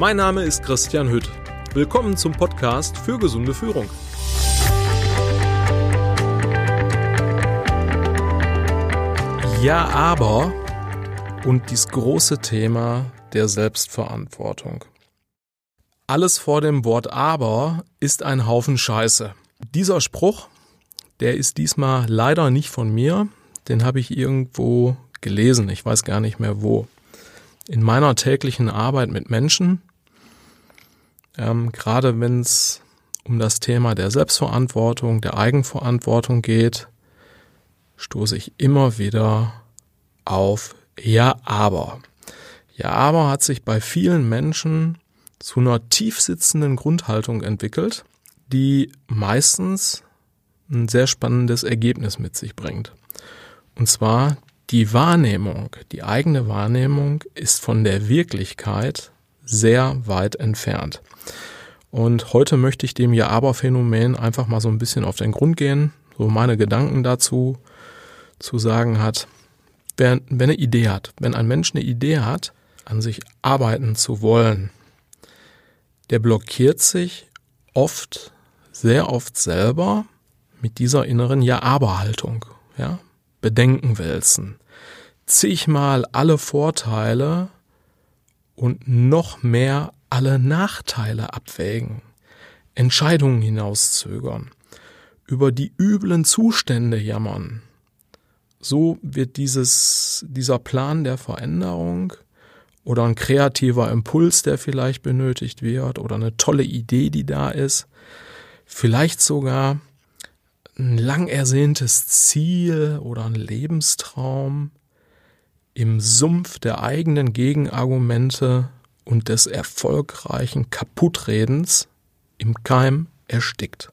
Mein Name ist Christian Hütt. Willkommen zum Podcast für gesunde Führung. Ja, aber und dieses große Thema der Selbstverantwortung. Alles vor dem Wort aber ist ein Haufen Scheiße. Dieser Spruch, der ist diesmal leider nicht von mir, den habe ich irgendwo gelesen, ich weiß gar nicht mehr wo. In meiner täglichen Arbeit mit Menschen, ähm, gerade wenn es um das Thema der Selbstverantwortung, der Eigenverantwortung geht, stoße ich immer wieder auf Ja, aber. Ja, aber hat sich bei vielen Menschen zu einer tiefsitzenden Grundhaltung entwickelt, die meistens ein sehr spannendes Ergebnis mit sich bringt. Und zwar die Wahrnehmung, die eigene Wahrnehmung ist von der Wirklichkeit sehr weit entfernt. Und heute möchte ich dem Ja-Aber-Phänomen einfach mal so ein bisschen auf den Grund gehen, so meine Gedanken dazu zu sagen hat. Wenn, wenn eine Idee hat, wenn ein Mensch eine Idee hat, an sich arbeiten zu wollen, der blockiert sich oft, sehr oft selber mit dieser inneren Ja-Aber-Haltung. Ja? Bedenken wälzen, zigmal alle Vorteile und noch mehr alle Nachteile abwägen, Entscheidungen hinauszögern, über die üblen Zustände jammern. So wird dieses, dieser Plan der Veränderung oder ein kreativer Impuls, der vielleicht benötigt wird oder eine tolle Idee, die da ist, vielleicht sogar ein lang ersehntes Ziel oder ein Lebenstraum im Sumpf der eigenen Gegenargumente und des erfolgreichen Kaputtredens im Keim erstickt.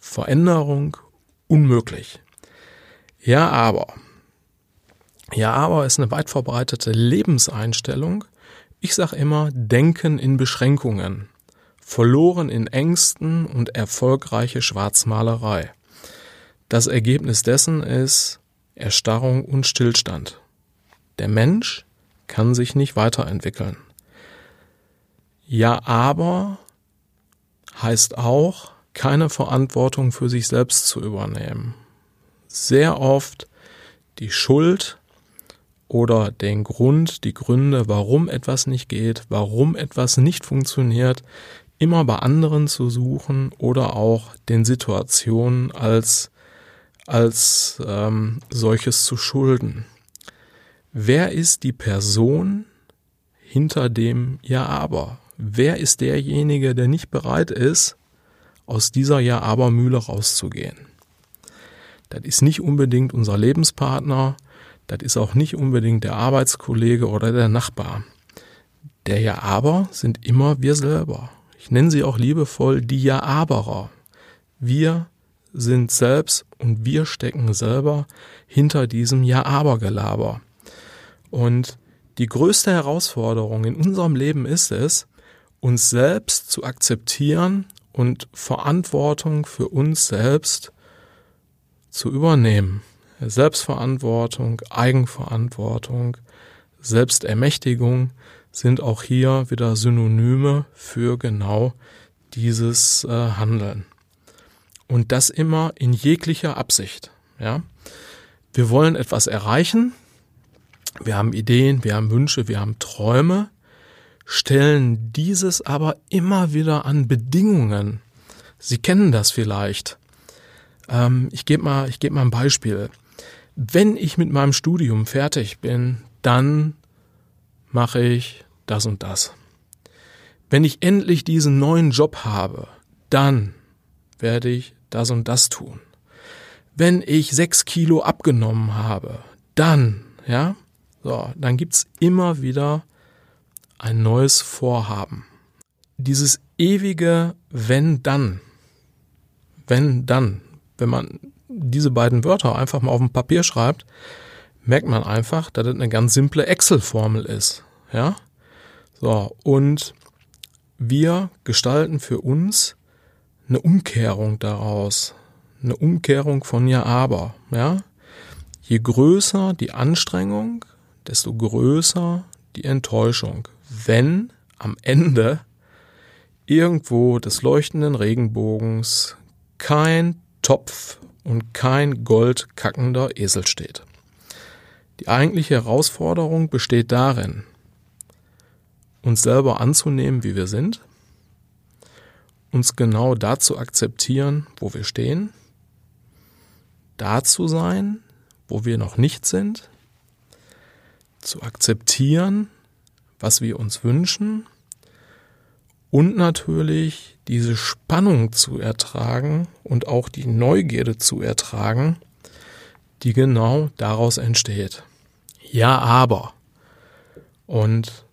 Veränderung unmöglich. Ja, aber. Ja, aber ist eine weit verbreitete Lebenseinstellung. Ich sage immer, denken in Beschränkungen. Verloren in Ängsten und erfolgreiche Schwarzmalerei. Das Ergebnis dessen ist Erstarrung und Stillstand. Der Mensch kann sich nicht weiterentwickeln. Ja, aber heißt auch, keine Verantwortung für sich selbst zu übernehmen. Sehr oft die Schuld oder den Grund, die Gründe, warum etwas nicht geht, warum etwas nicht funktioniert, immer bei anderen zu suchen oder auch den Situationen als als ähm, solches zu schulden. Wer ist die Person hinter dem Ja aber? Wer ist derjenige, der nicht bereit ist, aus dieser Ja aber Mühle rauszugehen? Das ist nicht unbedingt unser Lebenspartner, das ist auch nicht unbedingt der Arbeitskollege oder der Nachbar. Der Ja aber sind immer wir selber. Ich nenne sie auch liebevoll die Ja aberer. Wir sind selbst und wir stecken selber hinter diesem Ja-Aber-Gelaber. Und die größte Herausforderung in unserem Leben ist es, uns selbst zu akzeptieren und Verantwortung für uns selbst zu übernehmen. Selbstverantwortung, Eigenverantwortung, Selbstermächtigung sind auch hier wieder Synonyme für genau dieses äh, Handeln. Und das immer in jeglicher Absicht. Ja? Wir wollen etwas erreichen. Wir haben Ideen, wir haben Wünsche, wir haben Träume, stellen dieses aber immer wieder an Bedingungen. Sie kennen das vielleicht. Ähm, ich gebe mal, ich gebe mal ein Beispiel. Wenn ich mit meinem Studium fertig bin, dann mache ich das und das. Wenn ich endlich diesen neuen Job habe, dann werde ich das und das tun. Wenn ich sechs Kilo abgenommen habe, dann, ja, so, dann gibt's immer wieder ein neues Vorhaben. Dieses ewige wenn dann, wenn dann, wenn man diese beiden Wörter einfach mal auf dem Papier schreibt, merkt man einfach, dass das eine ganz simple Excel-Formel ist, ja. So, und wir gestalten für uns eine Umkehrung daraus. Eine Umkehrung von ja aber, ja. Je größer die Anstrengung, desto größer die Enttäuschung. Wenn am Ende irgendwo des leuchtenden Regenbogens kein Topf und kein goldkackender Esel steht. Die eigentliche Herausforderung besteht darin, uns selber anzunehmen, wie wir sind, uns genau da zu akzeptieren, wo wir stehen, da zu sein, wo wir noch nicht sind, zu akzeptieren, was wir uns wünschen und natürlich diese Spannung zu ertragen und auch die Neugierde zu ertragen, die genau daraus entsteht. Ja, aber. Und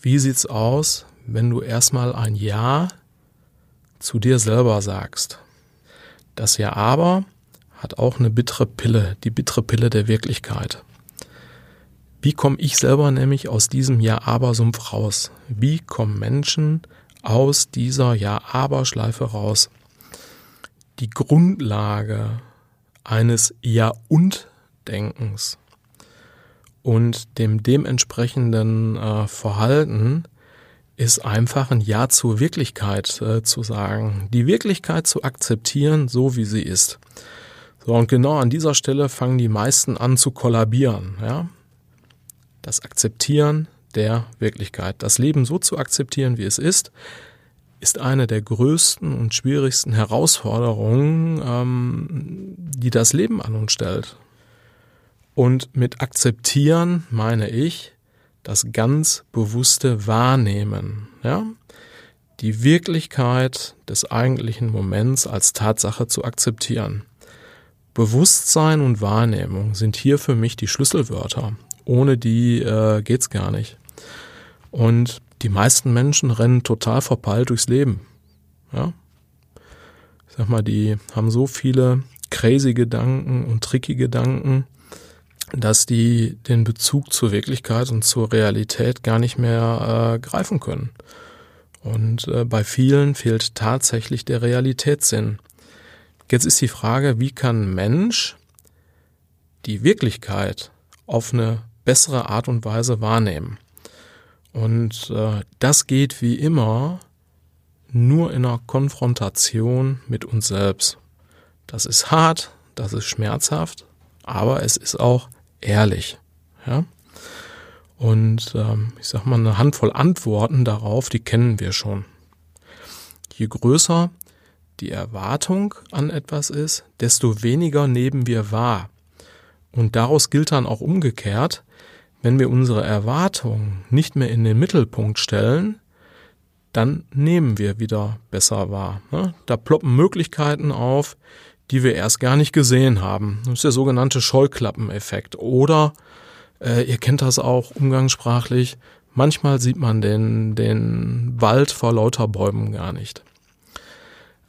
wie sieht's aus, wenn du erstmal ein Ja zu dir selber sagst? Das Ja aber hat auch eine bittere Pille, die bittere Pille der Wirklichkeit. Wie komme ich selber nämlich aus diesem Ja-Aber-Sumpf raus? Wie kommen Menschen aus dieser Ja-Aber-Schleife raus? Die Grundlage eines Ja-und-Denkens und dem dementsprechenden äh, Verhalten ist einfach ein Ja zur Wirklichkeit äh, zu sagen, die Wirklichkeit zu akzeptieren, so wie sie ist. So, und genau an dieser Stelle fangen die meisten an zu kollabieren, ja. Das Akzeptieren der Wirklichkeit. Das Leben so zu akzeptieren, wie es ist, ist eine der größten und schwierigsten Herausforderungen, ähm, die das Leben an uns stellt. Und mit akzeptieren meine ich das ganz bewusste Wahrnehmen, ja? Die Wirklichkeit des eigentlichen Moments als Tatsache zu akzeptieren. Bewusstsein und Wahrnehmung sind hier für mich die Schlüsselwörter. Ohne die äh, geht's gar nicht. Und die meisten Menschen rennen total verpeilt durchs Leben. Ja? Ich sag mal, die haben so viele crazy Gedanken und tricky Gedanken, dass die den Bezug zur Wirklichkeit und zur Realität gar nicht mehr äh, greifen können. Und äh, bei vielen fehlt tatsächlich der Realitätssinn. Jetzt ist die Frage, wie kann Mensch die Wirklichkeit auf eine bessere Art und Weise wahrnehmen? Und äh, das geht wie immer nur in einer Konfrontation mit uns selbst. Das ist hart, das ist schmerzhaft, aber es ist auch ehrlich. Ja? Und ähm, ich sag mal, eine Handvoll Antworten darauf, die kennen wir schon. Je größer die Erwartung an etwas ist, desto weniger nehmen wir wahr. Und daraus gilt dann auch umgekehrt, wenn wir unsere Erwartungen nicht mehr in den Mittelpunkt stellen, dann nehmen wir wieder besser wahr. Ne? Da ploppen Möglichkeiten auf, die wir erst gar nicht gesehen haben. Das ist der sogenannte Scheuklappeneffekt. Oder äh, ihr kennt das auch umgangssprachlich, manchmal sieht man den, den Wald vor lauter Bäumen gar nicht.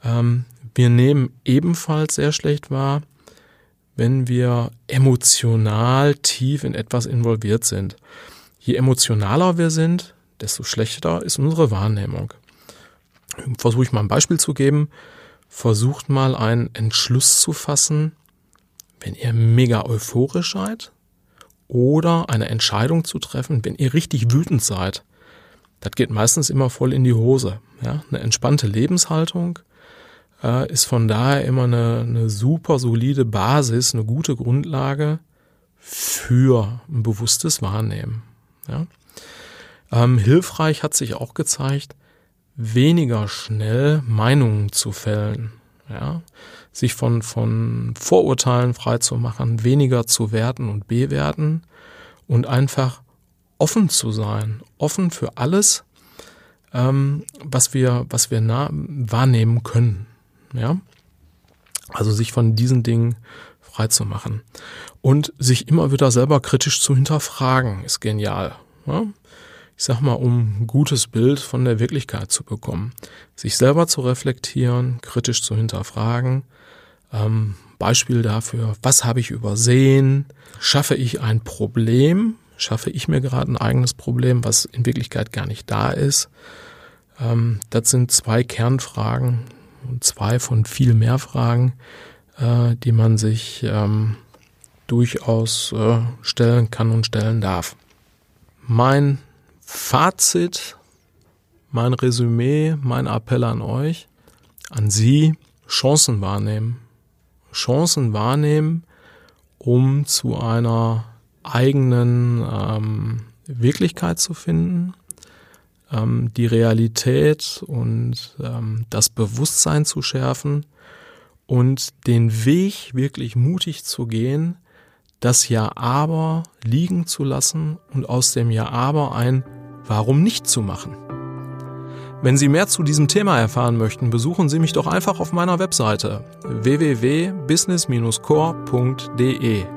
Ähm, wir nehmen ebenfalls sehr schlecht wahr, wenn wir emotional tief in etwas involviert sind. Je emotionaler wir sind, desto schlechter ist unsere Wahrnehmung. Versuche ich mal ein Beispiel zu geben versucht mal einen Entschluss zu fassen, wenn ihr mega euphorisch seid oder eine Entscheidung zu treffen, wenn ihr richtig wütend seid. Das geht meistens immer voll in die Hose. Ja? Eine entspannte Lebenshaltung äh, ist von daher immer eine, eine super solide Basis, eine gute Grundlage für ein bewusstes Wahrnehmen. Ja? Ähm, hilfreich hat sich auch gezeigt, weniger schnell Meinungen zu fällen, ja, sich von, von Vorurteilen frei zu machen, weniger zu werten und bewerten und einfach offen zu sein, offen für alles, ähm, was wir, was wir wahrnehmen können, ja. Also sich von diesen Dingen frei zu machen und sich immer wieder selber kritisch zu hinterfragen, ist genial. Ja? ich sag mal, um ein gutes Bild von der Wirklichkeit zu bekommen. Sich selber zu reflektieren, kritisch zu hinterfragen. Ähm, Beispiel dafür, was habe ich übersehen? Schaffe ich ein Problem? Schaffe ich mir gerade ein eigenes Problem, was in Wirklichkeit gar nicht da ist? Ähm, das sind zwei Kernfragen zwei von viel mehr Fragen, äh, die man sich ähm, durchaus äh, stellen kann und stellen darf. Mein Fazit mein Resümee, mein Appell an euch, an Sie, Chancen wahrnehmen. Chancen wahrnehmen, um zu einer eigenen ähm, Wirklichkeit zu finden, ähm, die Realität und ähm, das Bewusstsein zu schärfen und den Weg wirklich mutig zu gehen, das Ja-Aber liegen zu lassen und aus dem Ja-Aber ein Warum nicht zu machen. Wenn Sie mehr zu diesem Thema erfahren möchten, besuchen Sie mich doch einfach auf meiner Webseite www.business-core.de.